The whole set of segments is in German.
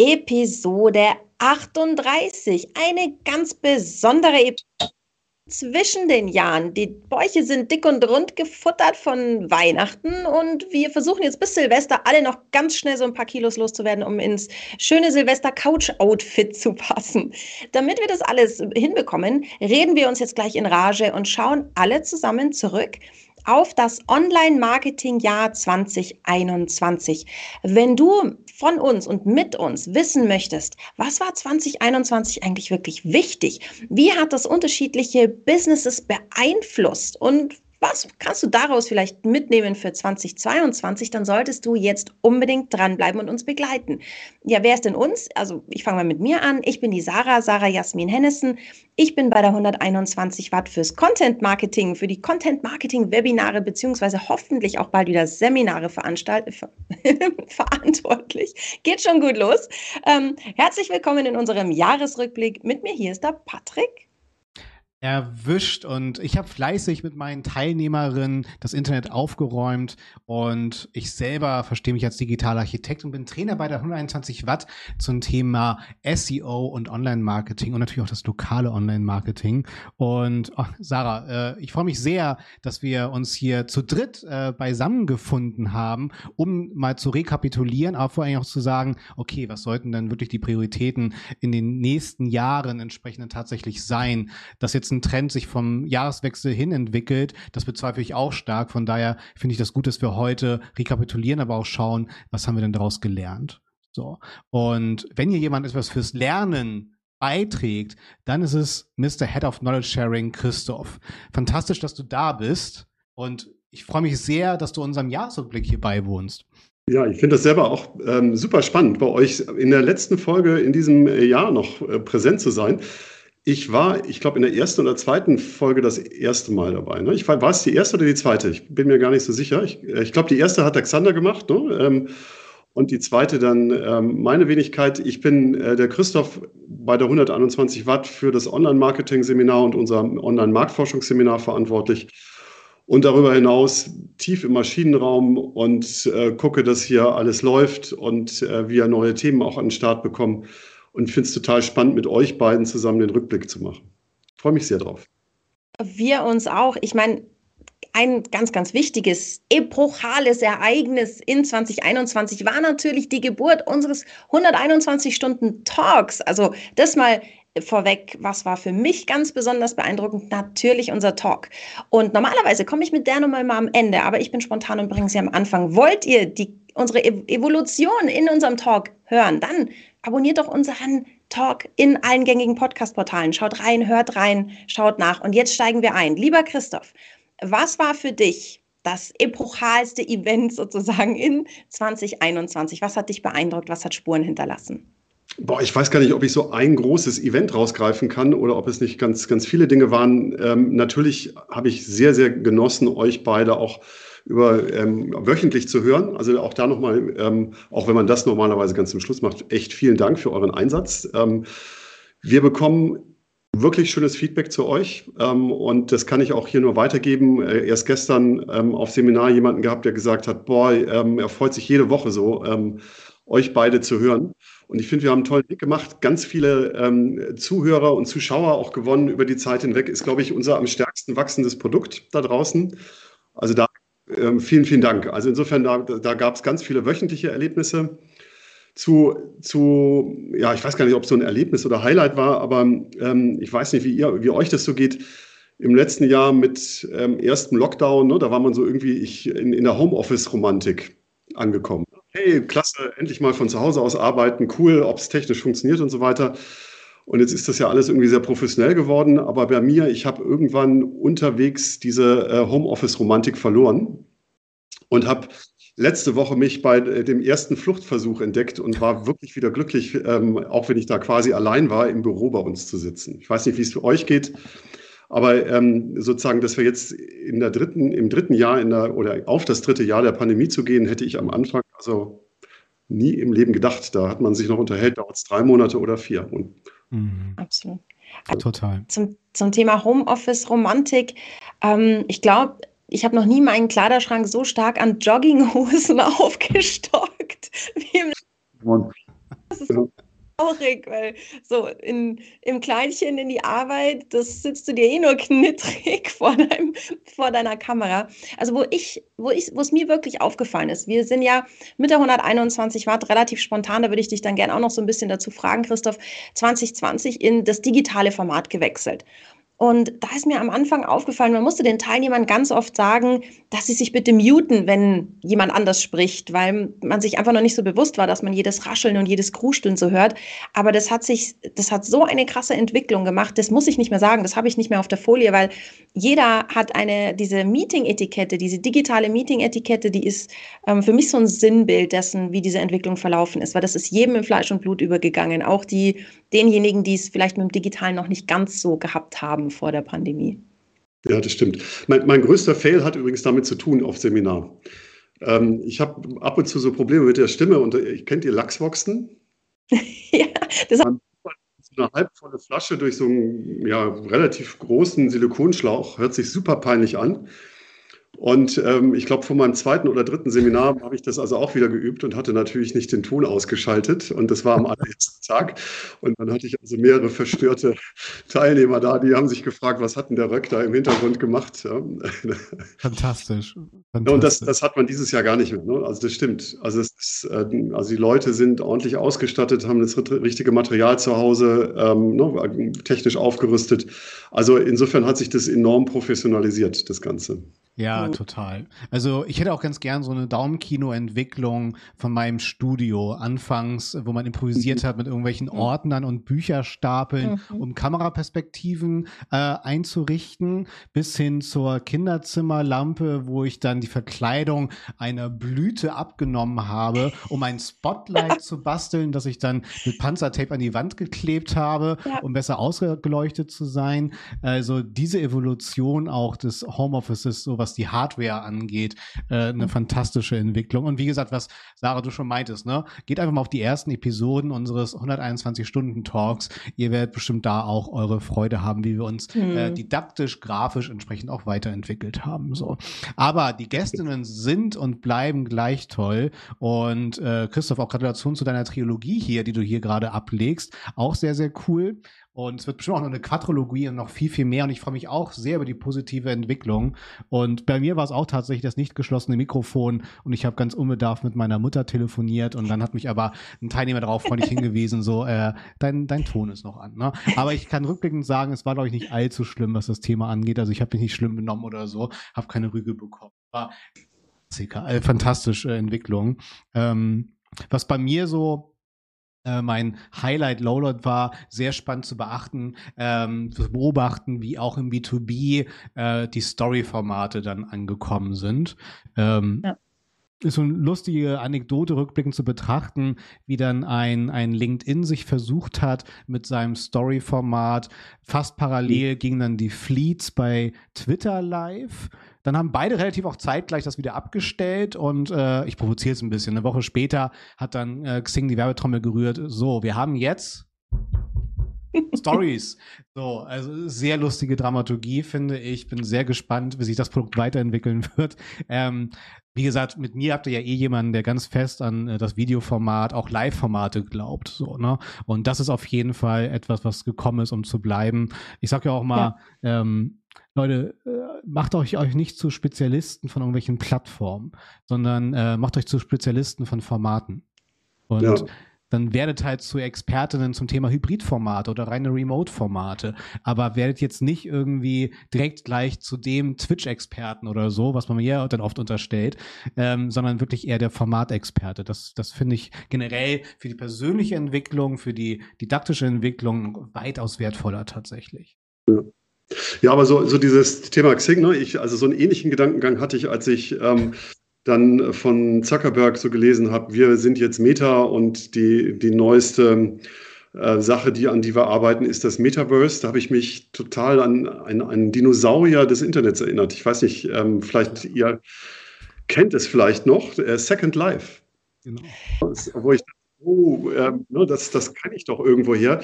Episode 38. Eine ganz besondere Episode zwischen den Jahren. Die Bäuche sind dick und rund gefuttert von Weihnachten und wir versuchen jetzt bis Silvester alle noch ganz schnell so ein paar Kilos loszuwerden, um ins schöne Silvester-Couch-Outfit zu passen. Damit wir das alles hinbekommen, reden wir uns jetzt gleich in Rage und schauen alle zusammen zurück auf das Online-Marketing-Jahr 2021. Wenn du von uns und mit uns wissen möchtest, was war 2021 eigentlich wirklich wichtig? Wie hat das unterschiedliche Businesses beeinflusst? Und was kannst du daraus vielleicht mitnehmen für 2022? Dann solltest du jetzt unbedingt dranbleiben und uns begleiten. Ja, wer ist denn uns? Also ich fange mal mit mir an. Ich bin die Sarah, Sarah Jasmin Hennessen. Ich bin bei der 121 Watt fürs Content Marketing, für die Content Marketing Webinare beziehungsweise hoffentlich auch bald wieder Seminare verantwortlich. Geht schon gut los. Ähm, herzlich willkommen in unserem Jahresrückblick. Mit mir hier ist der Patrick erwischt und ich habe fleißig mit meinen Teilnehmerinnen das Internet aufgeräumt und ich selber verstehe mich als digitaler Architekt und bin Trainer bei der 121 Watt zum Thema SEO und Online-Marketing und natürlich auch das lokale Online-Marketing. Und oh, Sarah, äh, ich freue mich sehr, dass wir uns hier zu dritt äh, beisammen gefunden haben, um mal zu rekapitulieren, aber vor allem auch zu sagen, okay, was sollten denn wirklich die Prioritäten in den nächsten Jahren entsprechend tatsächlich sein, dass jetzt jetzt ein Trend sich vom Jahreswechsel hin entwickelt, das bezweifle ich auch stark. Von daher finde ich das gut, dass wir heute rekapitulieren, aber auch schauen, was haben wir denn daraus gelernt. So. Und wenn hier jemand etwas fürs Lernen beiträgt, dann ist es Mr. Head of Knowledge Sharing Christoph. Fantastisch, dass du da bist und ich freue mich sehr, dass du unserem Jahresrückblick hier beiwohnst. Ja, ich finde das selber auch ähm, super spannend, bei euch in der letzten Folge in diesem Jahr noch äh, präsent zu sein. Ich war, ich glaube, in der ersten oder zweiten Folge das erste Mal dabei. Ne? Ich war, war es die erste oder die zweite? Ich bin mir gar nicht so sicher. Ich, äh, ich glaube, die erste hat Alexander gemacht. Ne? Ähm, und die zweite dann ähm, meine Wenigkeit. Ich bin äh, der Christoph bei der 121 Watt für das Online-Marketing-Seminar und unser Online-Marktforschungsseminar verantwortlich. Und darüber hinaus tief im Maschinenraum und äh, gucke, dass hier alles läuft und äh, wir neue Themen auch an den Start bekommen und finde es total spannend, mit euch beiden zusammen den Rückblick zu machen. Ich freue mich sehr drauf. Wir uns auch. Ich meine, ein ganz, ganz wichtiges, epochales Ereignis in 2021 war natürlich die Geburt unseres 121 Stunden Talks. Also das mal vorweg, was war für mich ganz besonders beeindruckend? Natürlich unser Talk. Und normalerweise komme ich mit der Nummer immer am Ende, aber ich bin spontan und bringe sie am Anfang. Wollt ihr die, unsere Evolution in unserem Talk hören? Dann abonniert doch unseren Talk in allen gängigen Podcast-Portalen. Schaut rein, hört rein, schaut nach. Und jetzt steigen wir ein. Lieber Christoph, was war für dich das epochalste Event sozusagen in 2021? Was hat dich beeindruckt? Was hat Spuren hinterlassen? Boah, ich weiß gar nicht, ob ich so ein großes Event rausgreifen kann oder ob es nicht ganz, ganz viele Dinge waren. Ähm, natürlich habe ich sehr, sehr genossen, euch beide auch über ähm, wöchentlich zu hören. Also auch da nochmal, ähm, auch wenn man das normalerweise ganz zum Schluss macht, echt vielen Dank für euren Einsatz. Ähm, wir bekommen wirklich schönes Feedback zu euch ähm, und das kann ich auch hier nur weitergeben. Äh, erst gestern ähm, auf Seminar jemanden gehabt, der gesagt hat, boah, ähm, er freut sich jede Woche so, euch beide zu hören. Und ich finde, wir haben einen tollen Weg gemacht. Ganz viele ähm, Zuhörer und Zuschauer auch gewonnen über die Zeit hinweg. Ist, glaube ich, unser am stärksten wachsendes Produkt da draußen. Also da ähm, vielen, vielen Dank. Also insofern, da, da gab es ganz viele wöchentliche Erlebnisse. Zu, zu, ja, ich weiß gar nicht, ob es so ein Erlebnis oder Highlight war, aber ähm, ich weiß nicht, wie, ihr, wie euch das so geht. Im letzten Jahr mit ähm, ersten Lockdown, ne, da war man so irgendwie ich, in, in der Homeoffice-Romantik angekommen. Hey, klasse, endlich mal von zu Hause aus arbeiten, cool, ob es technisch funktioniert und so weiter. Und jetzt ist das ja alles irgendwie sehr professionell geworden. Aber bei mir, ich habe irgendwann unterwegs diese äh, Homeoffice-Romantik verloren und habe letzte Woche mich bei äh, dem ersten Fluchtversuch entdeckt und war wirklich wieder glücklich, ähm, auch wenn ich da quasi allein war, im Büro bei uns zu sitzen. Ich weiß nicht, wie es für euch geht, aber ähm, sozusagen, dass wir jetzt in der dritten, im dritten Jahr in der, oder auf das dritte Jahr der Pandemie zu gehen, hätte ich am Anfang also nie im Leben gedacht. Da hat man sich noch unterhält, dauert es drei Monate oder vier. Und Mhm. Absolut. Total. Zum, zum Thema Homeoffice-Romantik. Ähm, ich glaube, ich habe noch nie meinen Kleiderschrank so stark an Jogginghosen aufgestockt wie im das ist traurig, weil so in, im Kleinchen in die Arbeit, das sitzt du dir eh nur knittrig vor, deinem, vor deiner Kamera. Also wo ich, wo ich, wo es mir wirklich aufgefallen ist, wir sind ja mit der 121 Watt relativ spontan, da würde ich dich dann gerne auch noch so ein bisschen dazu fragen, Christoph, 2020 in das digitale Format gewechselt. Und da ist mir am Anfang aufgefallen, man musste den Teilnehmern ganz oft sagen, dass sie sich bitte muten, wenn jemand anders spricht, weil man sich einfach noch nicht so bewusst war, dass man jedes Rascheln und jedes Krusteln so hört. Aber das hat sich, das hat so eine krasse Entwicklung gemacht. Das muss ich nicht mehr sagen. Das habe ich nicht mehr auf der Folie, weil jeder hat eine, diese Meeting-Etikette, diese digitale Meeting-Etikette, die ist ähm, für mich so ein Sinnbild dessen, wie diese Entwicklung verlaufen ist, weil das ist jedem in Fleisch und Blut übergegangen. Auch die, denjenigen, die es vielleicht mit dem Digitalen noch nicht ganz so gehabt haben vor der Pandemie. Ja, das stimmt. Mein, mein größter Fail hat übrigens damit zu tun auf Seminar. Ähm, ich habe ab und zu so Probleme mit der Stimme und äh, kennt ihr Lachsboxen? ja, das so eine halbvolle Flasche durch so einen ja, relativ großen Silikonschlauch, hört sich super peinlich an. Und ähm, ich glaube, vor meinem zweiten oder dritten Seminar habe ich das also auch wieder geübt und hatte natürlich nicht den Ton ausgeschaltet. Und das war am allerersten Tag. Und dann hatte ich also mehrere verstörte Teilnehmer da, die haben sich gefragt, was hat denn der Röck da im Hintergrund gemacht? Ja. Fantastisch. Fantastisch. Und das, das hat man dieses Jahr gar nicht mehr. Ne? Also das stimmt. Also, ist, äh, also die Leute sind ordentlich ausgestattet, haben das richtige Material zu Hause, ähm, ne, technisch aufgerüstet. Also insofern hat sich das enorm professionalisiert, das Ganze. Ja, total. Also ich hätte auch ganz gern so eine Daumenkino-Entwicklung von meinem Studio anfangs, wo man improvisiert mhm. hat mit irgendwelchen mhm. Ordnern und Bücherstapeln, mhm. um Kameraperspektiven äh, einzurichten, bis hin zur Kinderzimmerlampe, wo ich dann die Verkleidung einer Blüte abgenommen habe, um ein Spotlight zu basteln, das ich dann mit Panzertape an die Wand geklebt habe, ja. um besser ausgeleuchtet zu sein. Also diese Evolution auch des Homeoffices, sowas was die Hardware angeht, äh, eine mhm. fantastische Entwicklung. Und wie gesagt, was Sarah du schon meintest, ne? Geht einfach mal auf die ersten Episoden unseres 121-Stunden-Talks. Ihr werdet bestimmt da auch eure Freude haben, wie wir uns äh, mhm. äh, didaktisch, grafisch entsprechend auch weiterentwickelt haben. So. Aber die Gästinnen sind und bleiben gleich toll. Und äh, Christoph, auch Gratulation zu deiner Trilogie hier, die du hier gerade ablegst. Auch sehr, sehr cool. Und es wird bestimmt auch noch eine Quadrologie und noch viel, viel mehr. Und ich freue mich auch sehr über die positive Entwicklung. Und bei mir war es auch tatsächlich das nicht geschlossene Mikrofon. Und ich habe ganz unbedarft mit meiner Mutter telefoniert. Und dann hat mich aber ein Teilnehmer darauf freundlich hingewiesen, so, äh, dein, dein Ton ist noch an. Ne? Aber ich kann rückblickend sagen, es war, glaube ich, nicht allzu schlimm, was das Thema angeht. Also ich habe mich nicht schlimm benommen oder so, habe keine Rüge bekommen. War äh, fantastische Entwicklung. Ähm, was bei mir so äh, mein Highlight Lowload war sehr spannend zu beachten, ähm, zu beobachten, wie auch im B2B äh, die Story-Formate dann angekommen sind. Ähm, ja ist so eine lustige Anekdote rückblickend zu betrachten, wie dann ein, ein LinkedIn sich versucht hat mit seinem Story-Format. Fast parallel mhm. gingen dann die Fleets bei Twitter live. Dann haben beide relativ auch zeitgleich das wieder abgestellt und äh, ich provoziere es ein bisschen. Eine Woche später hat dann äh, Xing die Werbetrommel gerührt. So, wir haben jetzt Stories. So, also sehr lustige Dramaturgie, finde ich. Bin sehr gespannt, wie sich das Produkt weiterentwickeln wird. Ähm, wie gesagt, mit mir habt ihr ja eh jemanden, der ganz fest an äh, das Videoformat, auch Live-Formate glaubt. So, ne? Und das ist auf jeden Fall etwas, was gekommen ist, um zu bleiben. Ich sag ja auch mal, ja. ähm, Leute, äh, macht euch, euch nicht zu Spezialisten von irgendwelchen Plattformen, sondern äh, macht euch zu Spezialisten von Formaten. Und ja dann werdet halt zu Expertinnen zum Thema Hybridformate oder reine Remote-Formate. Aber werdet jetzt nicht irgendwie direkt gleich zu dem Twitch-Experten oder so, was man mir dann oft unterstellt, ähm, sondern wirklich eher der Formatexperte. Das, das finde ich generell für die persönliche Entwicklung, für die didaktische Entwicklung weitaus wertvoller tatsächlich. Ja. Ja, aber so, so dieses Thema Xing, ne? ich, also so einen ähnlichen Gedankengang hatte ich, als ich ähm, dann von Zuckerberg so gelesen habe, wir sind jetzt Meta und die, die neueste äh, Sache, die, an die wir arbeiten, ist das Metaverse. Da habe ich mich total an einen Dinosaurier des Internets erinnert. Ich weiß nicht, ähm, vielleicht ihr kennt es vielleicht noch, äh, Second Life. Genau. Wo ich oh, äh, das, das kann ich doch irgendwo her.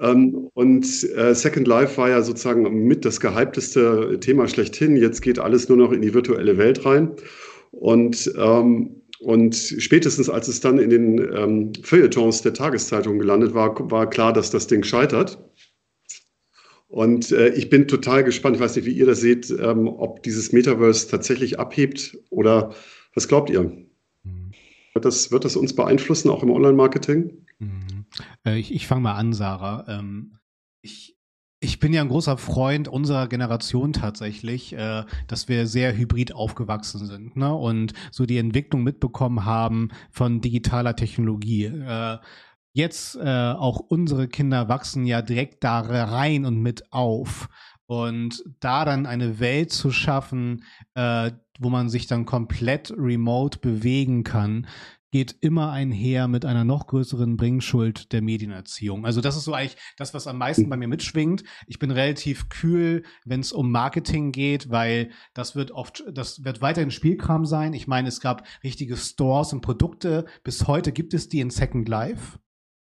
Ähm, und äh, Second Life war ja sozusagen mit das gehypteste Thema schlechthin. Jetzt geht alles nur noch in die virtuelle Welt rein. Und ähm, und spätestens als es dann in den ähm, Feuilletons der Tageszeitung gelandet war, war klar, dass das Ding scheitert. Und äh, ich bin total gespannt, ich weiß nicht, wie ihr das seht, ähm, ob dieses Metaverse tatsächlich abhebt oder was glaubt ihr? Mhm. Wird, das, wird das uns beeinflussen, auch im Online-Marketing? Mhm. Äh, ich ich fange mal an, Sarah. Ähm, ich, ich bin ja ein großer Freund unserer Generation tatsächlich, äh, dass wir sehr hybrid aufgewachsen sind ne? und so die Entwicklung mitbekommen haben von digitaler Technologie. Äh, jetzt äh, auch unsere Kinder wachsen ja direkt da rein und mit auf. Und da dann eine Welt zu schaffen, äh, wo man sich dann komplett remote bewegen kann, geht immer einher mit einer noch größeren Bringschuld der Medienerziehung. Also das ist so eigentlich das, was am meisten bei mir mitschwingt. Ich bin relativ kühl, wenn es um Marketing geht, weil das wird oft, das wird weiterhin Spielkram sein. Ich meine, es gab richtige Stores und Produkte. Bis heute gibt es die in Second Life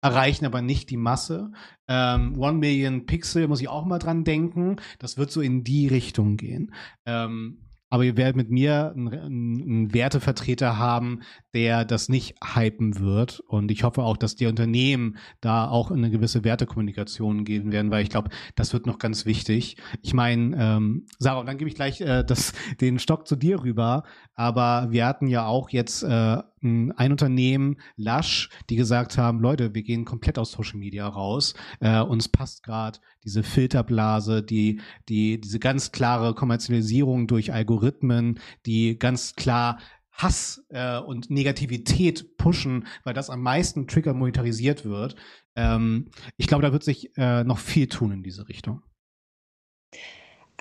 erreichen aber nicht die Masse. Ähm, One Million Pixel muss ich auch mal dran denken. Das wird so in die Richtung gehen. Ähm, aber ihr werdet mit mir einen, einen, Wertevertreter haben, der das nicht hypen wird. Und ich hoffe auch, dass die Unternehmen da auch eine gewisse Wertekommunikation gehen werden, weil ich glaube, das wird noch ganz wichtig. Ich meine, ähm, Sarah, und dann gebe ich gleich äh, das, den Stock zu dir rüber. Aber wir hatten ja auch jetzt äh, ein Unternehmen, Lush, die gesagt haben, Leute, wir gehen komplett aus Social Media raus. Äh, uns passt gerade diese Filterblase, die, die, diese ganz klare Kommerzialisierung durch Algorithmen, die ganz klar Hass äh, und Negativität pushen, weil das am meisten Trigger monetarisiert wird. Ähm, ich glaube, da wird sich äh, noch viel tun in diese Richtung.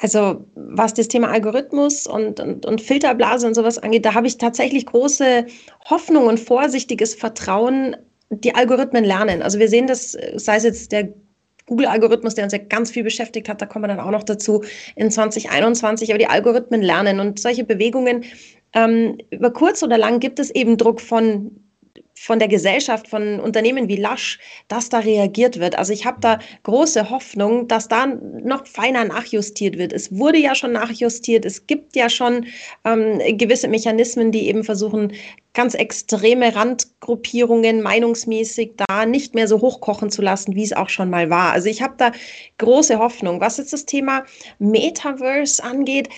Also was das Thema Algorithmus und, und, und Filterblase und sowas angeht, da habe ich tatsächlich große Hoffnung und vorsichtiges Vertrauen, die Algorithmen lernen. Also wir sehen das, sei es jetzt der Google-Algorithmus, der uns ja ganz viel beschäftigt hat, da kommen wir dann auch noch dazu in 2021, aber die Algorithmen lernen und solche Bewegungen ähm, über kurz oder lang gibt es eben Druck von von der Gesellschaft, von Unternehmen wie Lush, dass da reagiert wird. Also ich habe da große Hoffnung, dass da noch feiner nachjustiert wird. Es wurde ja schon nachjustiert. Es gibt ja schon ähm, gewisse Mechanismen, die eben versuchen, ganz extreme Randgruppierungen meinungsmäßig da nicht mehr so hochkochen zu lassen, wie es auch schon mal war. Also ich habe da große Hoffnung. Was jetzt das Thema Metaverse angeht,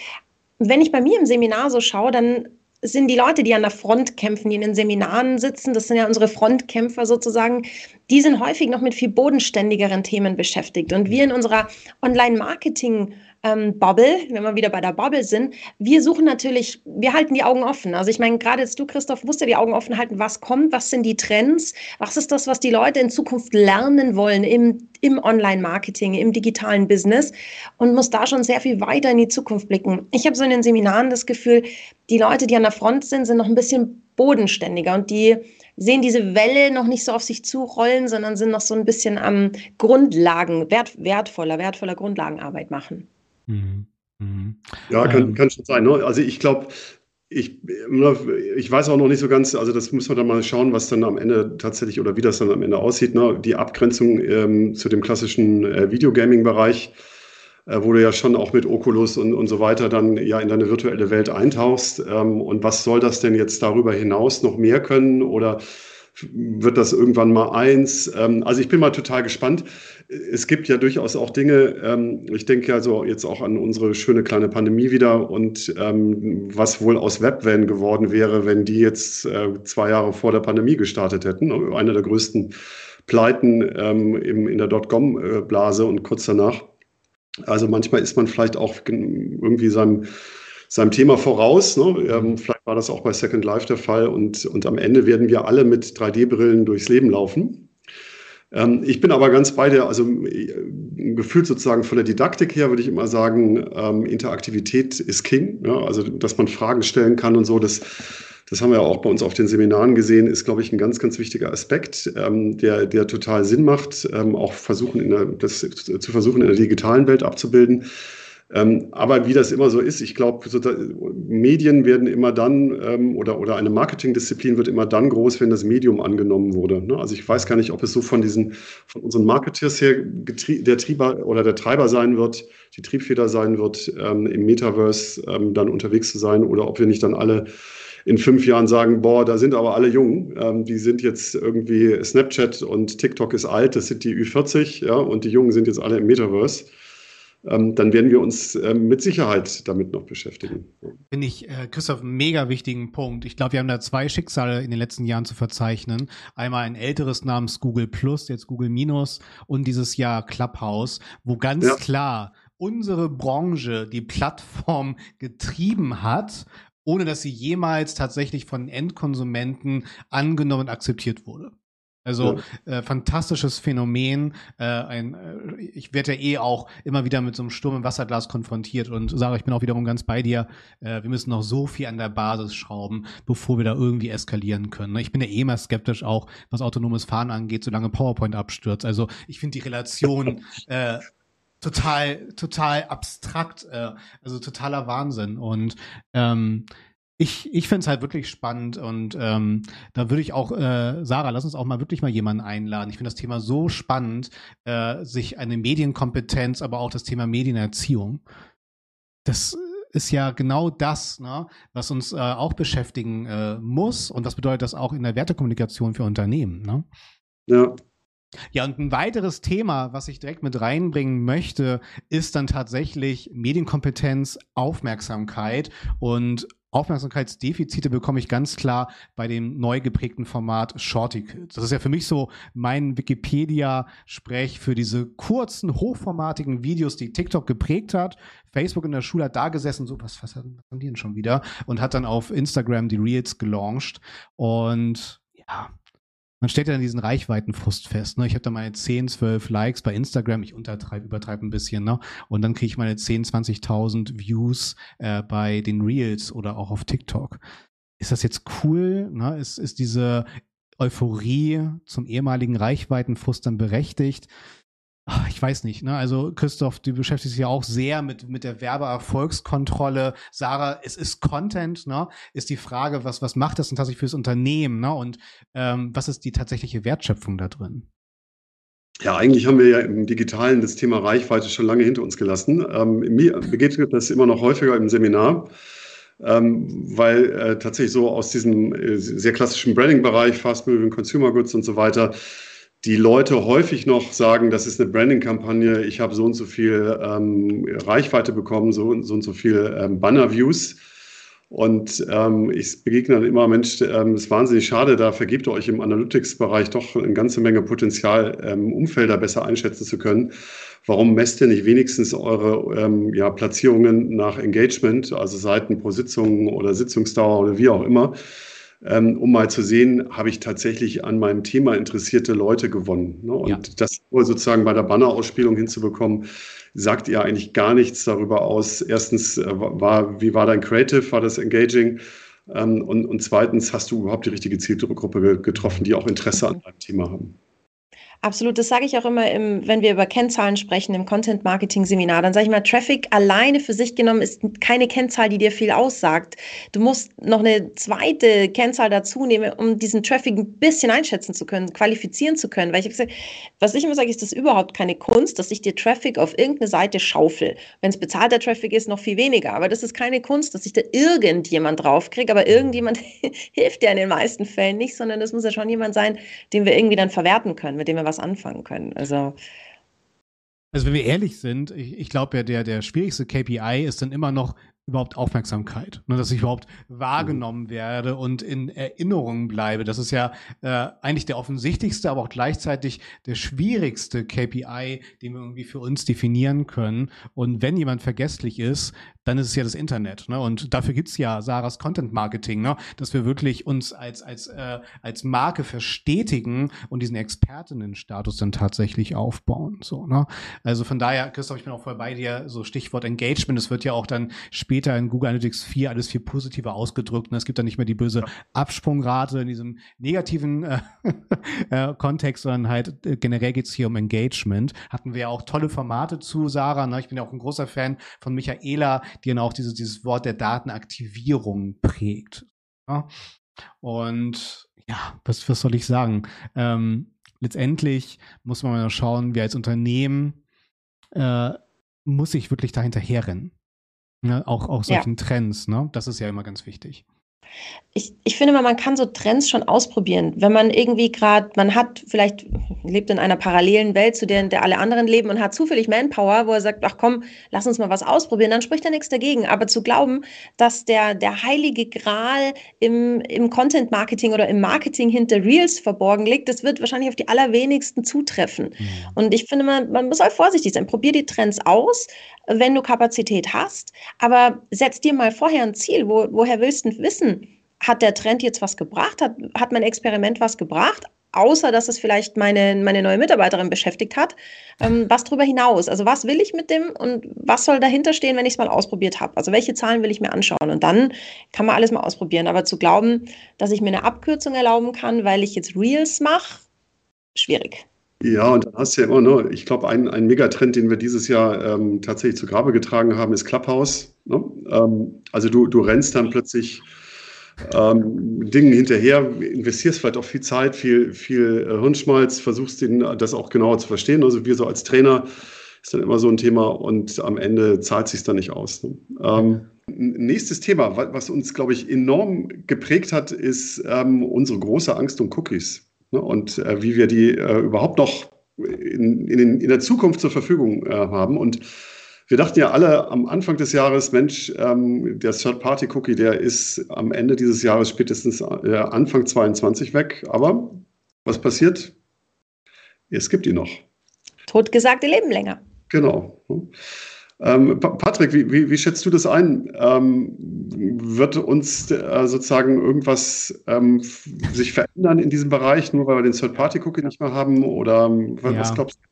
wenn ich bei mir im Seminar so schaue, dann sind die Leute, die an der Front kämpfen, die in den Seminaren sitzen, das sind ja unsere Frontkämpfer sozusagen, die sind häufig noch mit viel bodenständigeren Themen beschäftigt. Und wir in unserer Online-Marketing- ähm, Bubble, wenn wir wieder bei der Bubble sind, wir suchen natürlich, wir halten die Augen offen. Also ich meine, gerade jetzt du, Christoph, musst ja die Augen offen halten, was kommt, was sind die Trends, was ist das, was die Leute in Zukunft lernen wollen im, im Online-Marketing, im digitalen Business und muss da schon sehr viel weiter in die Zukunft blicken. Ich habe so in den Seminaren das Gefühl, die Leute, die an der Front sind, sind noch ein bisschen bodenständiger und die sehen diese Welle noch nicht so auf sich zurollen, sondern sind noch so ein bisschen am Grundlagen, wert, wertvoller, wertvoller Grundlagenarbeit machen. Mhm. Mhm. Ja, kann, ähm. kann schon sein. Ne? Also ich glaube, ich, ich weiß auch noch nicht so ganz, also das muss man dann mal schauen, was dann am Ende tatsächlich oder wie das dann am Ende aussieht. Ne? Die Abgrenzung ähm, zu dem klassischen äh, Videogaming-Bereich, äh, wo du ja schon auch mit Oculus und, und so weiter dann ja in deine virtuelle Welt eintauchst. Ähm, und was soll das denn jetzt darüber hinaus noch mehr können? Oder wird das irgendwann mal eins? Ähm, also ich bin mal total gespannt. Es gibt ja durchaus auch Dinge, ähm, ich denke also jetzt auch an unsere schöne kleine Pandemie wieder und ähm, was wohl aus Webvan geworden wäre, wenn die jetzt äh, zwei Jahre vor der Pandemie gestartet hätten. Eine der größten Pleiten in der Dotcom-Blase und kurz danach. Also manchmal ist man vielleicht auch irgendwie seinem seinem Thema voraus. Ne? Ähm, vielleicht war das auch bei Second Life der Fall und, und am Ende werden wir alle mit 3D-Brillen durchs Leben laufen. Ähm, ich bin aber ganz bei der, also äh, gefühlt sozusagen von der Didaktik her würde ich immer sagen, ähm, Interaktivität ist King. Ja? Also, dass man Fragen stellen kann und so, das, das haben wir auch bei uns auf den Seminaren gesehen, ist, glaube ich, ein ganz, ganz wichtiger Aspekt, ähm, der, der total Sinn macht, ähm, auch versuchen in der, das zu versuchen, in der digitalen Welt abzubilden. Ähm, aber wie das immer so ist, ich glaube, so Medien werden immer dann ähm, oder, oder eine Marketingdisziplin wird immer dann groß, wenn das Medium angenommen wurde. Ne? Also ich weiß gar nicht, ob es so von diesen, von unseren Marketeers her der Trieber oder der Treiber sein wird, die Triebfeder sein wird, ähm, im Metaverse ähm, dann unterwegs zu sein oder ob wir nicht dann alle in fünf Jahren sagen, boah, da sind aber alle jung, ähm, die sind jetzt irgendwie Snapchat und TikTok ist alt, das sind die Ü40, ja, und die Jungen sind jetzt alle im Metaverse ähm, dann werden wir uns äh, mit Sicherheit damit noch beschäftigen. Finde ich, äh, Christoph, einen mega wichtigen Punkt. Ich glaube, wir haben da zwei Schicksale in den letzten Jahren zu verzeichnen. Einmal ein älteres namens Google Plus, jetzt Google Minus und dieses Jahr Clubhouse, wo ganz ja. klar unsere Branche die Plattform getrieben hat, ohne dass sie jemals tatsächlich von Endkonsumenten angenommen und akzeptiert wurde. Also ja. äh, fantastisches Phänomen. Äh, ein, äh, ich werde ja eh auch immer wieder mit so einem Sturm im Wasserglas konfrontiert und sage, ich bin auch wiederum ganz bei dir. Äh, wir müssen noch so viel an der Basis schrauben, bevor wir da irgendwie eskalieren können. Ne? Ich bin ja eh immer skeptisch auch, was autonomes Fahren angeht, solange PowerPoint abstürzt. Also ich finde die Relation äh, total, total abstrakt, also totaler Wahnsinn. Und ähm, ich, ich finde es halt wirklich spannend und ähm, da würde ich auch, äh, Sarah, lass uns auch mal wirklich mal jemanden einladen. Ich finde das Thema so spannend, äh, sich eine Medienkompetenz, aber auch das Thema Medienerziehung. Das ist ja genau das, ne, was uns äh, auch beschäftigen äh, muss und das bedeutet das auch in der Wertekommunikation für Unternehmen. Ne? Ja, ja, und ein weiteres Thema, was ich direkt mit reinbringen möchte, ist dann tatsächlich Medienkompetenz, Aufmerksamkeit und Aufmerksamkeitsdefizite bekomme ich ganz klar bei dem neu geprägten Format Shorty Kids. Das ist ja für mich so mein Wikipedia-Sprech für diese kurzen, hochformatigen Videos, die TikTok geprägt hat. Facebook in der Schule hat da gesessen, so, was, was, haben die denn schon wieder? Und hat dann auf Instagram die Reels gelauncht. Und ja, man stellt ja dann diesen Reichweitenfrust fest. Ne? Ich habe da meine 10, 12 Likes bei Instagram, ich untertreibe, übertreibe ein bisschen, ne? Und dann kriege ich meine 10, 20.000 Views äh, bei den Reels oder auch auf TikTok. Ist das jetzt cool? Ne? Ist, ist diese Euphorie zum ehemaligen Reichweitenfrust dann berechtigt? Ah, ich weiß nicht, ne? Also Christoph, du beschäftigst dich ja auch sehr mit, mit der Werbeerfolgskontrolle. Sarah, es ist Content, ne? Ist die Frage, was, was macht das denn tatsächlich fürs Unternehmen, ne? Und ähm, was ist die tatsächliche Wertschöpfung da drin? Ja, eigentlich haben wir ja im Digitalen das Thema Reichweite schon lange hinter uns gelassen. Ähm, mir begegnet das immer noch häufiger im Seminar, ähm, weil äh, tatsächlich so aus diesem äh, sehr klassischen Branding-Bereich, Fast Moving Consumer Goods und so weiter, die Leute häufig noch sagen, das ist eine Branding-Kampagne, ich habe so und so viel ähm, Reichweite bekommen, so und so, und so viel ähm, Banner-Views. Und ähm, ich begegne dann immer, Mensch, ähm, ist wahnsinnig schade, da vergebt euch im Analytics-Bereich doch eine ganze Menge Potenzial, ähm, Umfelder besser einschätzen zu können. Warum messt ihr nicht wenigstens eure ähm, ja, Platzierungen nach Engagement, also Seiten pro Sitzung oder Sitzungsdauer oder wie auch immer? Ähm, um mal zu sehen, habe ich tatsächlich an meinem Thema interessierte Leute gewonnen. Ne? Und ja. das sozusagen bei der Banner-Ausspielung hinzubekommen, sagt ihr eigentlich gar nichts darüber aus. Erstens, äh, war, wie war dein Creative? War das engaging? Ähm, und, und zweitens, hast du überhaupt die richtige Zielgruppe getroffen, die auch Interesse an deinem Thema haben? Absolut, das sage ich auch immer, im, wenn wir über Kennzahlen sprechen im Content Marketing Seminar. Dann sage ich mal, Traffic alleine für sich genommen ist keine Kennzahl, die dir viel aussagt. Du musst noch eine zweite Kennzahl dazu nehmen, um diesen Traffic ein bisschen einschätzen zu können, qualifizieren zu können. Weil ich gesagt, was ich immer sage, ist das überhaupt keine Kunst, dass ich dir Traffic auf irgendeine Seite schaufel. Wenn es bezahlter Traffic ist, noch viel weniger. Aber das ist keine Kunst, dass ich da irgendjemand draufkriege. Aber irgendjemand hilft dir in den meisten Fällen nicht, sondern das muss ja schon jemand sein, den wir irgendwie dann verwerten können, mit dem wir was anfangen können. Also also wenn wir ehrlich sind, ich, ich glaube ja, der, der schwierigste KPI ist dann immer noch überhaupt Aufmerksamkeit, ne, dass ich überhaupt wahrgenommen werde und in Erinnerung bleibe. Das ist ja äh, eigentlich der offensichtlichste, aber auch gleichzeitig der schwierigste KPI, den wir irgendwie für uns definieren können. Und wenn jemand vergesslich ist, dann ist es ja das Internet. Ne? Und dafür gibt's ja Sarahs Content Marketing, ne? dass wir wirklich uns als, als, äh, als Marke verstetigen und diesen Expertinnenstatus dann tatsächlich aufbauen. So, ne? Also von daher, Christoph, ich bin auch voll bei dir, so Stichwort Engagement, es wird ja auch dann später in Google Analytics 4 alles viel positiver ausgedrückt. Ne? Es gibt dann nicht mehr die böse Absprungrate in diesem negativen äh, äh, Kontext, sondern halt äh, generell geht's hier um Engagement. Hatten wir ja auch tolle Formate zu, Sarah. Ne? Ich bin ja auch ein großer Fan von Michaela, die dann auch dieses, dieses Wort der Datenaktivierung prägt. Ja? Und ja, was, was soll ich sagen? Ähm, letztendlich muss man mal schauen, wir als Unternehmen äh, muss ich wirklich dahinter herrennen. Ne? Auch, auch solchen ja. Trends, ne? Das ist ja immer ganz wichtig. Ich, ich finde mal, man kann so Trends schon ausprobieren. Wenn man irgendwie gerade, man hat vielleicht, lebt in einer parallelen Welt, zu der, in der alle anderen leben und hat zufällig Manpower, wo er sagt, ach komm, lass uns mal was ausprobieren, dann spricht er nichts dagegen. Aber zu glauben, dass der, der heilige Gral im, im Content-Marketing oder im Marketing hinter Reels verborgen liegt, das wird wahrscheinlich auf die allerwenigsten zutreffen. Mhm. Und ich finde, man, man muss auch vorsichtig sein. Probier die Trends aus, wenn du Kapazität hast, aber setz dir mal vorher ein Ziel. Wo, woher willst du wissen, hat der Trend jetzt was gebracht? Hat, hat mein Experiment was gebracht? Außer, dass es vielleicht meine, meine neue Mitarbeiterin beschäftigt hat. Ähm, was darüber hinaus? Also, was will ich mit dem und was soll dahinter stehen, wenn ich es mal ausprobiert habe? Also, welche Zahlen will ich mir anschauen? Und dann kann man alles mal ausprobieren. Aber zu glauben, dass ich mir eine Abkürzung erlauben kann, weil ich jetzt Reels mache, schwierig. Ja, und dann hast du ja immer, ne, ich glaube, ein, ein Megatrend, den wir dieses Jahr ähm, tatsächlich zu Grabe getragen haben, ist Clubhouse. Ne? Ähm, also du, du rennst dann plötzlich ähm, Dingen hinterher, investierst vielleicht auch viel Zeit, viel, viel äh, Hirnschmalz, versuchst den, das auch genauer zu verstehen. Also wir so als Trainer ist dann immer so ein Thema und am Ende zahlt sich dann nicht aus. Ne? Ähm, nächstes Thema, was uns, glaube ich, enorm geprägt hat, ist ähm, unsere große Angst um Cookies ne? und äh, wie wir die äh, überhaupt noch in, in, in, der Zukunft zur Verfügung äh, haben. Und wir dachten ja alle am Anfang des Jahres, Mensch, ähm, der Third-Party-Cookie, der ist am Ende dieses Jahres spätestens äh, Anfang 22 weg. Aber was passiert? Es gibt ihn noch. Totgesagte leben länger. Genau. Ähm, Patrick, wie, wie, wie, schätzt du das ein? Ähm, wird uns äh, sozusagen irgendwas ähm, sich verändern in diesem Bereich, nur weil wir den Third-Party-Cookie nicht mehr haben? Oder ähm, was, ja. glaubst du?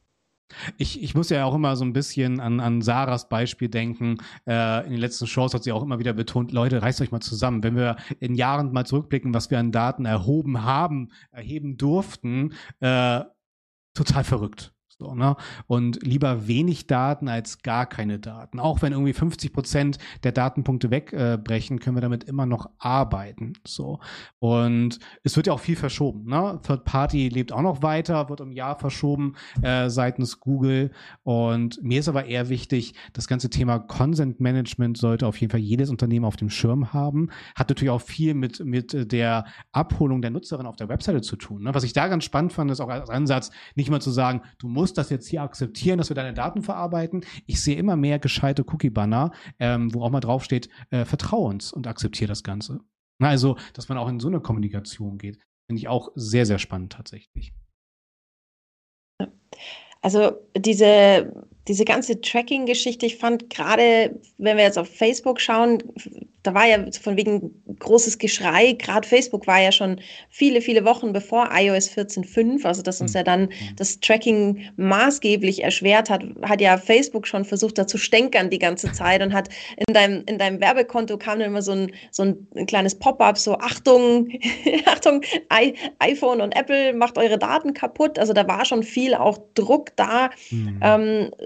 Ich, ich muss ja auch immer so ein bisschen an, an Sarahs Beispiel denken. Äh, in den letzten Shows hat sie auch immer wieder betont, Leute, reißt euch mal zusammen. Wenn wir in Jahren mal zurückblicken, was wir an Daten erhoben haben, erheben durften, äh, total verrückt. So, ne? Und lieber wenig Daten als gar keine Daten. Auch wenn irgendwie 50 Prozent der Datenpunkte wegbrechen, äh, können wir damit immer noch arbeiten. So. Und es wird ja auch viel verschoben. Ne? Third Party lebt auch noch weiter, wird um Jahr verschoben äh, seitens Google. Und mir ist aber eher wichtig, das ganze Thema Consent Management sollte auf jeden Fall jedes Unternehmen auf dem Schirm haben. Hat natürlich auch viel mit, mit der Abholung der Nutzerin auf der Webseite zu tun. Ne? Was ich da ganz spannend fand, ist auch als Ansatz, nicht mal zu sagen, du musst musst das jetzt hier akzeptieren, dass wir deine Daten verarbeiten. Ich sehe immer mehr gescheite Cookie-Banner, ähm, wo auch mal draufsteht, äh, vertrau uns und akzeptiere das Ganze. Also, dass man auch in so eine Kommunikation geht, finde ich auch sehr, sehr spannend tatsächlich. Also diese diese ganze Tracking-Geschichte, ich fand gerade, wenn wir jetzt auf Facebook schauen, da war ja von wegen großes Geschrei. Gerade Facebook war ja schon viele, viele Wochen bevor iOS 14.5, also das uns mhm. ja dann mhm. das Tracking maßgeblich erschwert hat, hat ja Facebook schon versucht, da zu stänkern die ganze Zeit und hat in deinem, in deinem Werbekonto kam dann immer so ein, so ein kleines Pop-up, so Achtung, Achtung, I iPhone und Apple macht eure Daten kaputt. Also da war schon viel auch Druck da. Mhm. Ähm,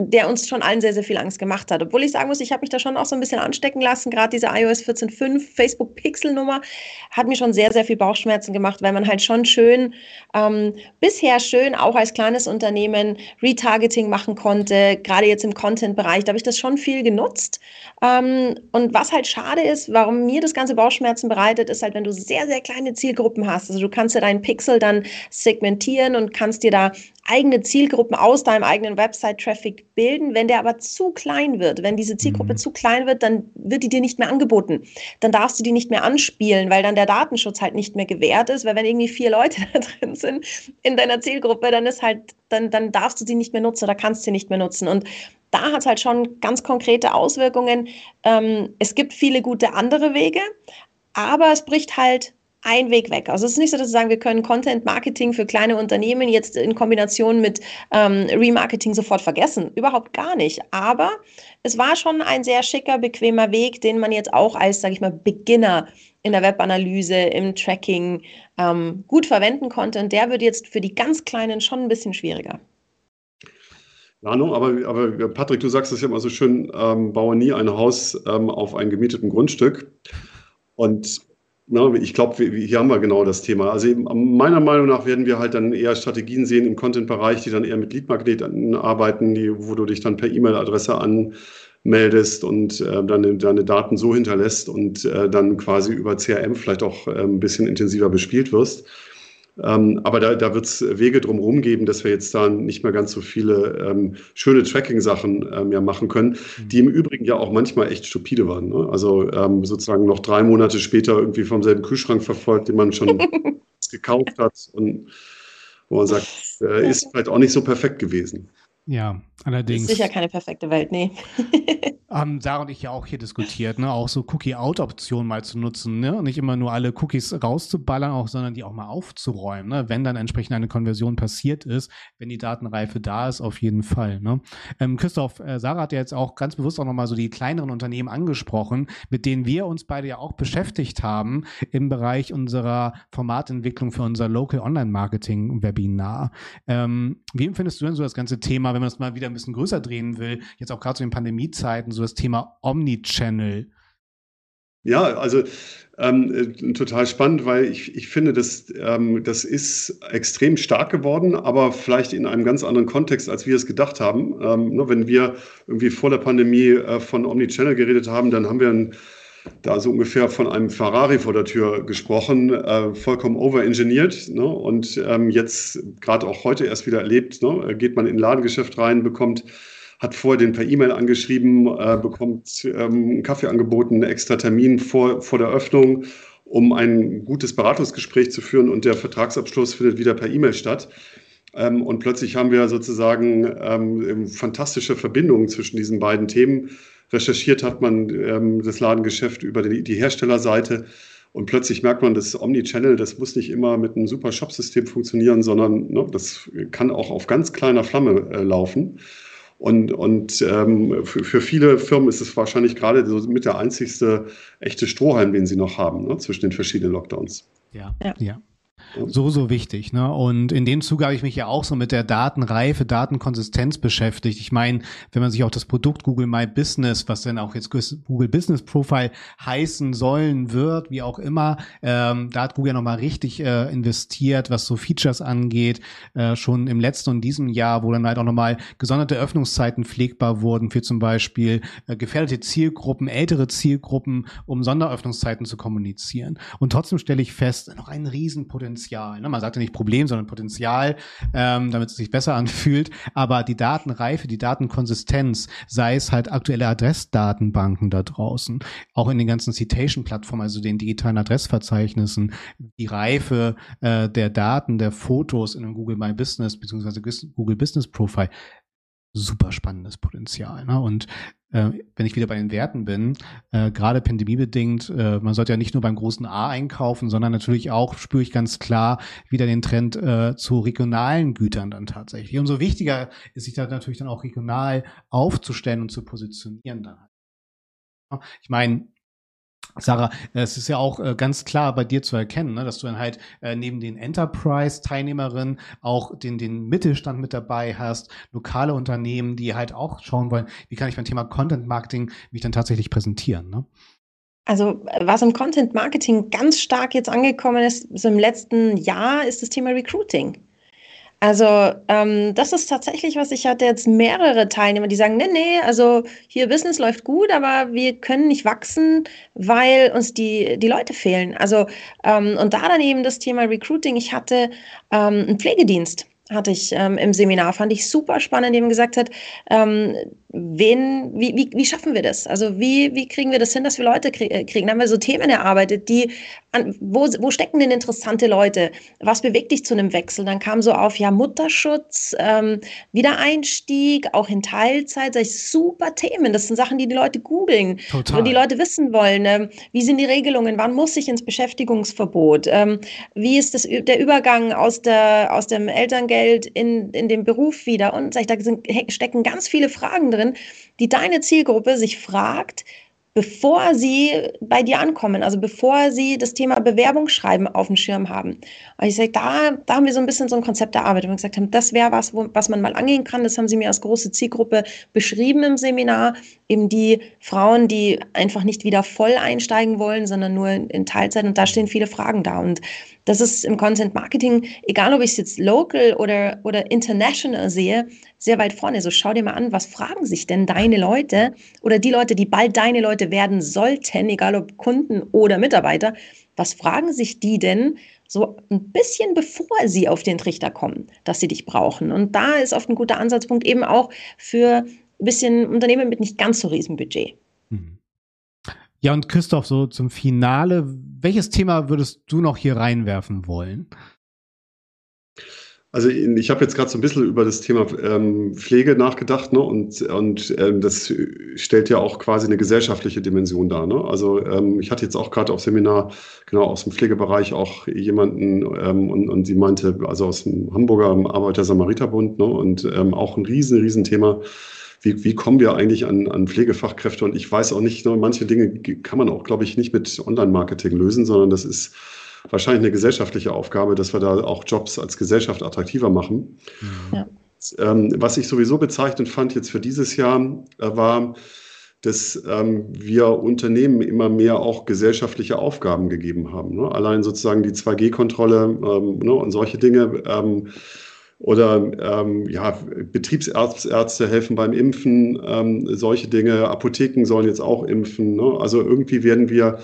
der uns schon allen sehr, sehr viel Angst gemacht hat. Obwohl ich sagen muss, ich habe mich da schon auch so ein bisschen anstecken lassen. Gerade diese iOS 14.5 Facebook-Pixel-Nummer hat mir schon sehr, sehr viel Bauchschmerzen gemacht, weil man halt schon schön, ähm, bisher schön auch als kleines Unternehmen Retargeting machen konnte. Gerade jetzt im Content-Bereich, da habe ich das schon viel genutzt. Ähm, und was halt schade ist, warum mir das ganze Bauchschmerzen bereitet, ist halt, wenn du sehr, sehr kleine Zielgruppen hast. Also du kannst ja deinen Pixel dann segmentieren und kannst dir da eigene Zielgruppen aus deinem eigenen Website-Traffic bilden. Wenn der aber zu klein wird, wenn diese Zielgruppe mhm. zu klein wird, dann wird die dir nicht mehr angeboten. Dann darfst du die nicht mehr anspielen, weil dann der Datenschutz halt nicht mehr gewährt ist. Weil wenn irgendwie vier Leute da drin sind in deiner Zielgruppe, dann ist halt, dann, dann darfst du sie nicht mehr nutzen oder kannst sie nicht mehr nutzen. Und da hat es halt schon ganz konkrete Auswirkungen. Ähm, es gibt viele gute andere Wege, aber es bricht halt ein Weg weg. Also es ist nicht so, dass wir sagen, wir können Content Marketing für kleine Unternehmen jetzt in Kombination mit ähm, Remarketing sofort vergessen. Überhaupt gar nicht. Aber es war schon ein sehr schicker, bequemer Weg, den man jetzt auch als, sage ich mal, Beginner in der Webanalyse, im Tracking ähm, gut verwenden konnte. Und der wird jetzt für die ganz Kleinen schon ein bisschen schwieriger. No, aber, aber Patrick, du sagst es ja immer so schön, ähm, baue nie ein Haus ähm, auf einem gemieteten Grundstück. Und na, ich glaube, hier haben wir genau das Thema. Also meiner Meinung nach werden wir halt dann eher Strategien sehen im Content-Bereich, die dann eher mit Lead-Magneten arbeiten, die, wo du dich dann per E-Mail-Adresse an meldest und äh, deine, deine Daten so hinterlässt und äh, dann quasi über CRM vielleicht auch äh, ein bisschen intensiver bespielt wirst. Ähm, aber da, da wird es Wege drumherum geben, dass wir jetzt da nicht mehr ganz so viele ähm, schöne Tracking-Sachen ähm, ja machen können, mhm. die im Übrigen ja auch manchmal echt stupide waren. Ne? Also ähm, sozusagen noch drei Monate später irgendwie vom selben Kühlschrank verfolgt, den man schon gekauft hat und wo man sagt, äh, ist vielleicht auch nicht so perfekt gewesen. Ja, allerdings. Ist sicher keine perfekte Welt, nee. haben Sarah und ich ja auch hier diskutiert, ne, auch so Cookie-Out-Optionen mal zu nutzen, ne, nicht immer nur alle Cookies rauszuballern, auch, sondern die auch mal aufzuräumen, ne, wenn dann entsprechend eine Konversion passiert ist, wenn die Datenreife da ist, auf jeden Fall, ne. Ähm, Christoph, äh, Sarah hat ja jetzt auch ganz bewusst auch nochmal so die kleineren Unternehmen angesprochen, mit denen wir uns beide ja auch beschäftigt haben im Bereich unserer Formatentwicklung für unser Local Online Marketing Webinar. Ähm, wie empfindest du denn so das ganze Thema, wenn man das mal wieder ein bisschen größer drehen will, jetzt auch gerade zu den Pandemiezeiten, so das Thema Omnichannel? Ja, also ähm, äh, total spannend, weil ich, ich finde, das, ähm, das ist extrem stark geworden, aber vielleicht in einem ganz anderen Kontext, als wir es gedacht haben. Ähm, ne, wenn wir irgendwie vor der Pandemie äh, von Omnichannel geredet haben, dann haben wir ein, da so ungefähr von einem Ferrari vor der Tür gesprochen, äh, vollkommen overengineert. Ne? Und ähm, jetzt gerade auch heute erst wieder erlebt, ne? geht man in ein Ladengeschäft rein, bekommt hat vorher den per E-Mail angeschrieben, äh, bekommt ähm, einen Kaffee angeboten, einen extra Termin vor, vor der Öffnung, um ein gutes Beratungsgespräch zu führen und der Vertragsabschluss findet wieder per E-Mail statt. Ähm, und plötzlich haben wir sozusagen ähm, fantastische Verbindungen zwischen diesen beiden Themen. Recherchiert hat man ähm, das Ladengeschäft über die, die Herstellerseite. Und plötzlich merkt man, das Omnichannel, das muss nicht immer mit einem super Shop-System funktionieren, sondern ne, das kann auch auf ganz kleiner Flamme äh, laufen. Und, und ähm, für, für, viele Firmen ist es wahrscheinlich gerade so mit der einzigste echte Strohhalm, den sie noch haben, ne, zwischen den verschiedenen Lockdowns. Ja, ja. ja. So, so wichtig. Ne? Und in dem Zuge habe ich mich ja auch so mit der Datenreife, Datenkonsistenz beschäftigt. Ich meine, wenn man sich auch das Produkt Google My Business, was dann auch jetzt Google Business Profile heißen sollen wird, wie auch immer, ähm, da hat Google ja nochmal richtig äh, investiert, was so Features angeht, äh, schon im letzten und diesem Jahr, wo dann halt auch nochmal gesonderte Öffnungszeiten pflegbar wurden für zum Beispiel äh, gefährdete Zielgruppen, ältere Zielgruppen, um Sonderöffnungszeiten zu kommunizieren. Und trotzdem stelle ich fest, noch ein Riesenpotenzial Potenzial. Ne? Man sagt ja nicht Problem, sondern Potenzial, ähm, damit es sich besser anfühlt. Aber die Datenreife, die Datenkonsistenz, sei es halt aktuelle Adressdatenbanken da draußen, auch in den ganzen Citation-Plattformen, also den digitalen Adressverzeichnissen, die Reife äh, der Daten, der Fotos in einem Google My Business beziehungsweise Google Business Profile, super spannendes Potenzial. Ne? Und äh, wenn ich wieder bei den Werten bin, äh, gerade pandemiebedingt, äh, man sollte ja nicht nur beim großen A einkaufen, sondern natürlich auch, spüre ich ganz klar, wieder den Trend äh, zu regionalen Gütern dann tatsächlich. Umso wichtiger ist sich da natürlich dann auch regional aufzustellen und zu positionieren dann. Ich meine, Sarah, es ist ja auch äh, ganz klar bei dir zu erkennen, ne, dass du dann halt äh, neben den Enterprise-Teilnehmerinnen auch den, den Mittelstand mit dabei hast, lokale Unternehmen, die halt auch schauen wollen, wie kann ich beim Thema Content Marketing mich dann tatsächlich präsentieren. Ne? Also was im Content Marketing ganz stark jetzt angekommen ist, so im letzten Jahr, ist das Thema Recruiting. Also ähm, das ist tatsächlich, was ich hatte jetzt mehrere Teilnehmer, die sagen, nee, nee, also hier Business läuft gut, aber wir können nicht wachsen, weil uns die, die Leute fehlen. Also ähm, und da dann eben das Thema Recruiting. Ich hatte ähm, einen Pflegedienst hatte ich ähm, im Seminar, fand ich super spannend, dem gesagt hat, ähm, wen, wie, wie, wie schaffen wir das? Also wie, wie kriegen wir das hin, dass wir Leute äh, kriegen? Da haben wir so Themen erarbeitet, die, an, wo, wo stecken denn interessante Leute? Was bewegt dich zu einem Wechsel? Dann kam so auf, ja, Mutterschutz, ähm, Wiedereinstieg, auch in Teilzeit, sag ich, super Themen. Das sind Sachen, die die Leute googeln, wo die Leute wissen wollen, ähm, wie sind die Regelungen, wann muss ich ins Beschäftigungsverbot? Ähm, wie ist das, der Übergang aus, der, aus dem Elterngeld in, in den Beruf wieder? Und sag ich, da sind, stecken ganz viele Fragen drin drin, die deine Zielgruppe sich fragt, bevor sie bei dir ankommen, also bevor sie das Thema Bewerbungsschreiben auf dem Schirm haben. Und ich sage, da, da haben wir so ein bisschen so ein Konzept erarbeitet, wo wir gesagt haben, das wäre was, wo, was man mal angehen kann. Das haben sie mir als große Zielgruppe beschrieben im Seminar. eben die Frauen, die einfach nicht wieder voll einsteigen wollen, sondern nur in Teilzeit. Und da stehen viele Fragen da. Und das ist im Content Marketing, egal ob ich es jetzt local oder, oder international sehe, sehr weit vorne. So schau dir mal an, was fragen sich denn deine Leute oder die Leute, die bald deine Leute werden sollten, egal ob Kunden oder Mitarbeiter, was fragen sich die denn so ein bisschen bevor sie auf den Trichter kommen, dass sie dich brauchen? Und da ist oft ein guter Ansatzpunkt eben auch für ein bisschen Unternehmen mit nicht ganz so riesen Budget. Ja, und Christoph, so zum Finale, welches Thema würdest du noch hier reinwerfen wollen? Also ich habe jetzt gerade so ein bisschen über das Thema ähm, Pflege nachgedacht, ne? Und, und ähm, das stellt ja auch quasi eine gesellschaftliche Dimension dar. Ne? Also ähm, ich hatte jetzt auch gerade auf Seminar genau aus dem Pflegebereich auch jemanden ähm, und, und sie meinte, also aus dem Hamburger Arbeiter-Samariter-Bund, ne? Und ähm, auch ein riesen, riesen Thema. Wie, wie kommen wir eigentlich an, an Pflegefachkräfte? Und ich weiß auch nicht, ne, manche Dinge kann man auch, glaube ich, nicht mit Online-Marketing lösen, sondern das ist wahrscheinlich eine gesellschaftliche Aufgabe, dass wir da auch Jobs als Gesellschaft attraktiver machen. Mhm. Ja. Ähm, was ich sowieso bezeichnend fand jetzt für dieses Jahr, äh, war, dass ähm, wir Unternehmen immer mehr auch gesellschaftliche Aufgaben gegeben haben. Ne? Allein sozusagen die 2G-Kontrolle ähm, ne? und solche Dinge. Oder ähm, ja, Betriebsärzte helfen beim Impfen, ähm, solche Dinge. Apotheken sollen jetzt auch impfen. Ne? Also irgendwie werden wir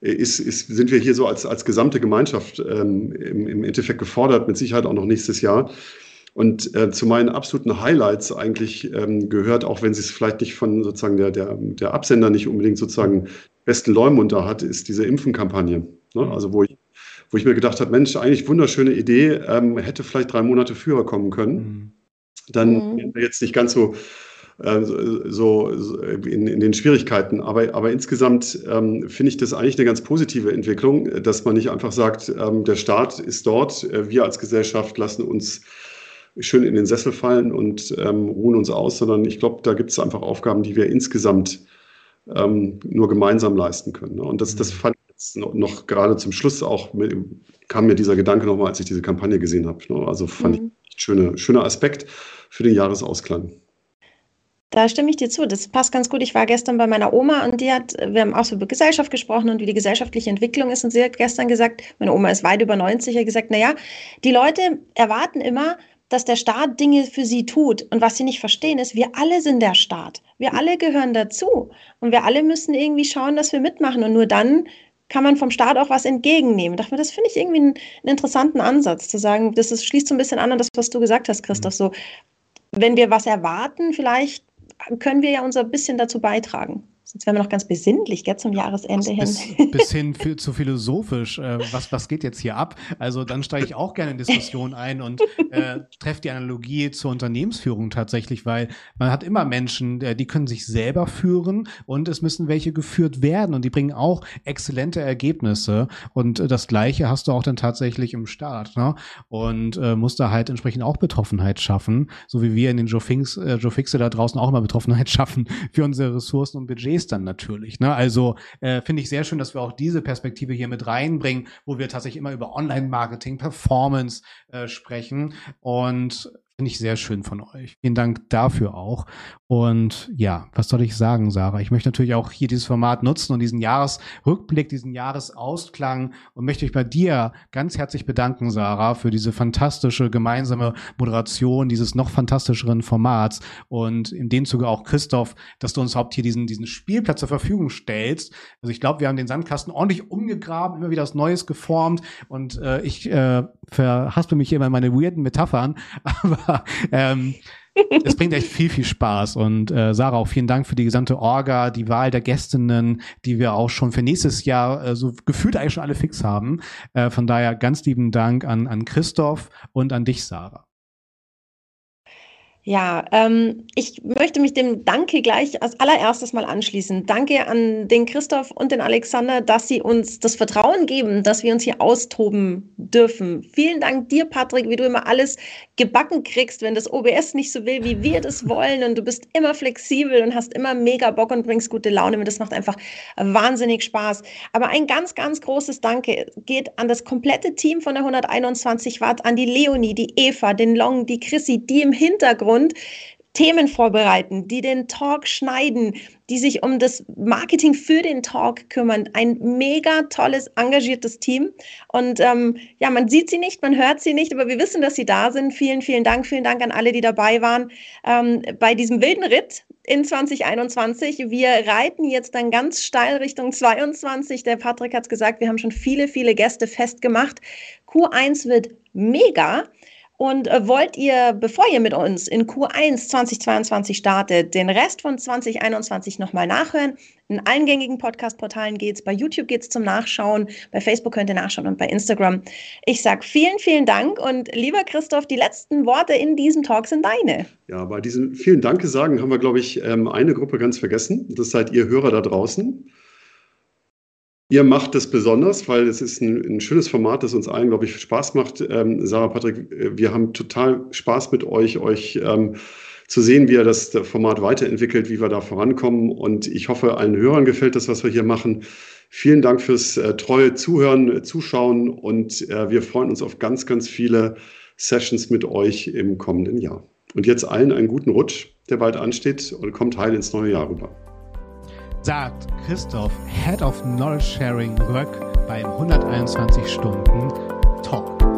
ist, ist, sind wir hier so als, als gesamte Gemeinschaft ähm, im, im Endeffekt gefordert, mit Sicherheit auch noch nächstes Jahr. Und äh, zu meinen absoluten Highlights eigentlich ähm, gehört, auch wenn sie es vielleicht nicht von sozusagen der, der, der Absender nicht unbedingt sozusagen besten Leumund da hat, ist diese Impfenkampagne. Ne? Also wo ich, wo ich mir gedacht habe, Mensch, eigentlich wunderschöne Idee, ähm, hätte vielleicht drei Monate früher kommen können. Mhm. Dann mhm. jetzt nicht ganz so äh, so, so in, in, den Schwierigkeiten. Aber, aber insgesamt ähm, finde ich das eigentlich eine ganz positive Entwicklung, dass man nicht einfach sagt, ähm, der Staat ist dort, äh, wir als Gesellschaft lassen uns schön in den Sessel fallen und ähm, ruhen uns aus, sondern ich glaube, da gibt es einfach Aufgaben, die wir insgesamt ähm, nur gemeinsam leisten können. Ne? Und das, das mhm. fand noch, noch gerade zum Schluss auch, mit, kam mir dieser Gedanke nochmal, als ich diese Kampagne gesehen habe. Ne? Also fand mhm. ich schöne, schöner Aspekt für den Jahresausklang. Da stimme ich dir zu. Das passt ganz gut. Ich war gestern bei meiner Oma und die hat, wir haben auch so über Gesellschaft gesprochen und wie die gesellschaftliche Entwicklung ist. Und sie hat gestern gesagt, meine Oma ist weit über 90, hat gesagt, naja, die Leute erwarten immer, dass der Staat Dinge für sie tut. Und was sie nicht verstehen, ist, wir alle sind der Staat. Wir alle gehören dazu. Und wir alle müssen irgendwie schauen, dass wir mitmachen. Und nur dann kann man vom Staat auch was entgegennehmen. Ich dachte mir, das finde ich irgendwie einen, einen, interessanten Ansatz, zu sagen, das ist, schließt so ein bisschen an an das, was du gesagt hast, Christoph. So, wenn wir was erwarten, vielleicht können wir ja unser bisschen dazu beitragen. Sonst wären wir noch ganz besinnlich, gell, zum Jahresende hin. Bis, bis hin zu philosophisch. Äh, was, was geht jetzt hier ab? Also dann steige ich auch gerne in Diskussionen ein und äh, treffe die Analogie zur Unternehmensführung tatsächlich, weil man hat immer Menschen, äh, die können sich selber führen und es müssen welche geführt werden und die bringen auch exzellente Ergebnisse. Und äh, das Gleiche hast du auch dann tatsächlich im Start. Ne? Und äh, musst da halt entsprechend auch Betroffenheit schaffen, so wie wir in den Joe, Finks, äh, Joe Fixe da draußen auch immer Betroffenheit schaffen für unsere Ressourcen und Budgets Budgets dann natürlich. Ne? Also äh, finde ich sehr schön, dass wir auch diese Perspektive hier mit reinbringen, wo wir tatsächlich immer über Online-Marketing, Performance äh, sprechen. Und Finde ich sehr schön von euch. Vielen Dank dafür auch. Und ja, was soll ich sagen, Sarah? Ich möchte natürlich auch hier dieses Format nutzen und diesen Jahresrückblick, diesen Jahresausklang und möchte mich bei dir ganz herzlich bedanken, Sarah, für diese fantastische gemeinsame Moderation dieses noch fantastischeren Formats und in dem Zuge auch Christoph, dass du uns überhaupt hier diesen, diesen Spielplatz zur Verfügung stellst. Also ich glaube, wir haben den Sandkasten ordentlich umgegraben, immer wieder was Neues geformt und äh, ich äh, verhaspel mich immer in meine weirden Metaphern, aber aber ähm, es bringt echt viel, viel Spaß. Und äh, Sarah, auch vielen Dank für die gesamte Orga, die Wahl der Gästinnen, die wir auch schon für nächstes Jahr äh, so gefühlt eigentlich schon alle fix haben. Äh, von daher ganz lieben Dank an, an Christoph und an dich, Sarah. Ja, ähm, ich möchte mich dem Danke gleich als allererstes mal anschließen. Danke an den Christoph und den Alexander, dass sie uns das Vertrauen geben, dass wir uns hier austoben dürfen. Vielen Dank dir, Patrick, wie du immer alles gebacken kriegst, wenn das OBS nicht so will, wie wir das wollen. Und du bist immer flexibel und hast immer mega Bock und bringst gute Laune mit. Das macht einfach wahnsinnig Spaß. Aber ein ganz, ganz großes Danke geht an das komplette Team von der 121 Watt, an die Leonie, die Eva, den Long, die Chrissy, die im Hintergrund Hintergrund Themen vorbereiten, die den Talk schneiden, die sich um das Marketing für den Talk kümmern. Ein mega tolles, engagiertes Team. Und ähm, ja, man sieht sie nicht, man hört sie nicht, aber wir wissen, dass sie da sind. Vielen, vielen Dank. Vielen Dank an alle, die dabei waren ähm, bei diesem wilden Ritt in 2021. Wir reiten jetzt dann ganz steil Richtung 22. Der Patrick hat es gesagt, wir haben schon viele, viele Gäste festgemacht. Q1 wird mega. Und äh, wollt ihr, bevor ihr mit uns in Q1 2022 startet, den Rest von 2021 nochmal nachhören? In allen gängigen Podcast-Portalen geht's, bei YouTube geht's zum Nachschauen, bei Facebook könnt ihr nachschauen und bei Instagram. Ich sage vielen, vielen Dank und lieber Christoph, die letzten Worte in diesem Talk sind deine. Ja, bei diesen vielen Danke sagen haben wir, glaube ich, ähm, eine Gruppe ganz vergessen. Das seid ihr Hörer da draußen. Ihr macht es besonders, weil es ist ein, ein, schönes Format, das uns allen, glaube ich, Spaß macht. Ähm, Sarah, Patrick, äh, wir haben total Spaß mit euch, euch ähm, zu sehen, wie ihr das Format weiterentwickelt, wie wir da vorankommen. Und ich hoffe, allen Hörern gefällt das, was wir hier machen. Vielen Dank fürs äh, treue Zuhören, äh, Zuschauen und äh, wir freuen uns auf ganz, ganz viele Sessions mit euch im kommenden Jahr. Und jetzt allen einen guten Rutsch, der bald ansteht und kommt heil ins neue Jahr rüber sagt Christoph, Head of Knowledge Sharing Röck beim 121 Stunden Talk.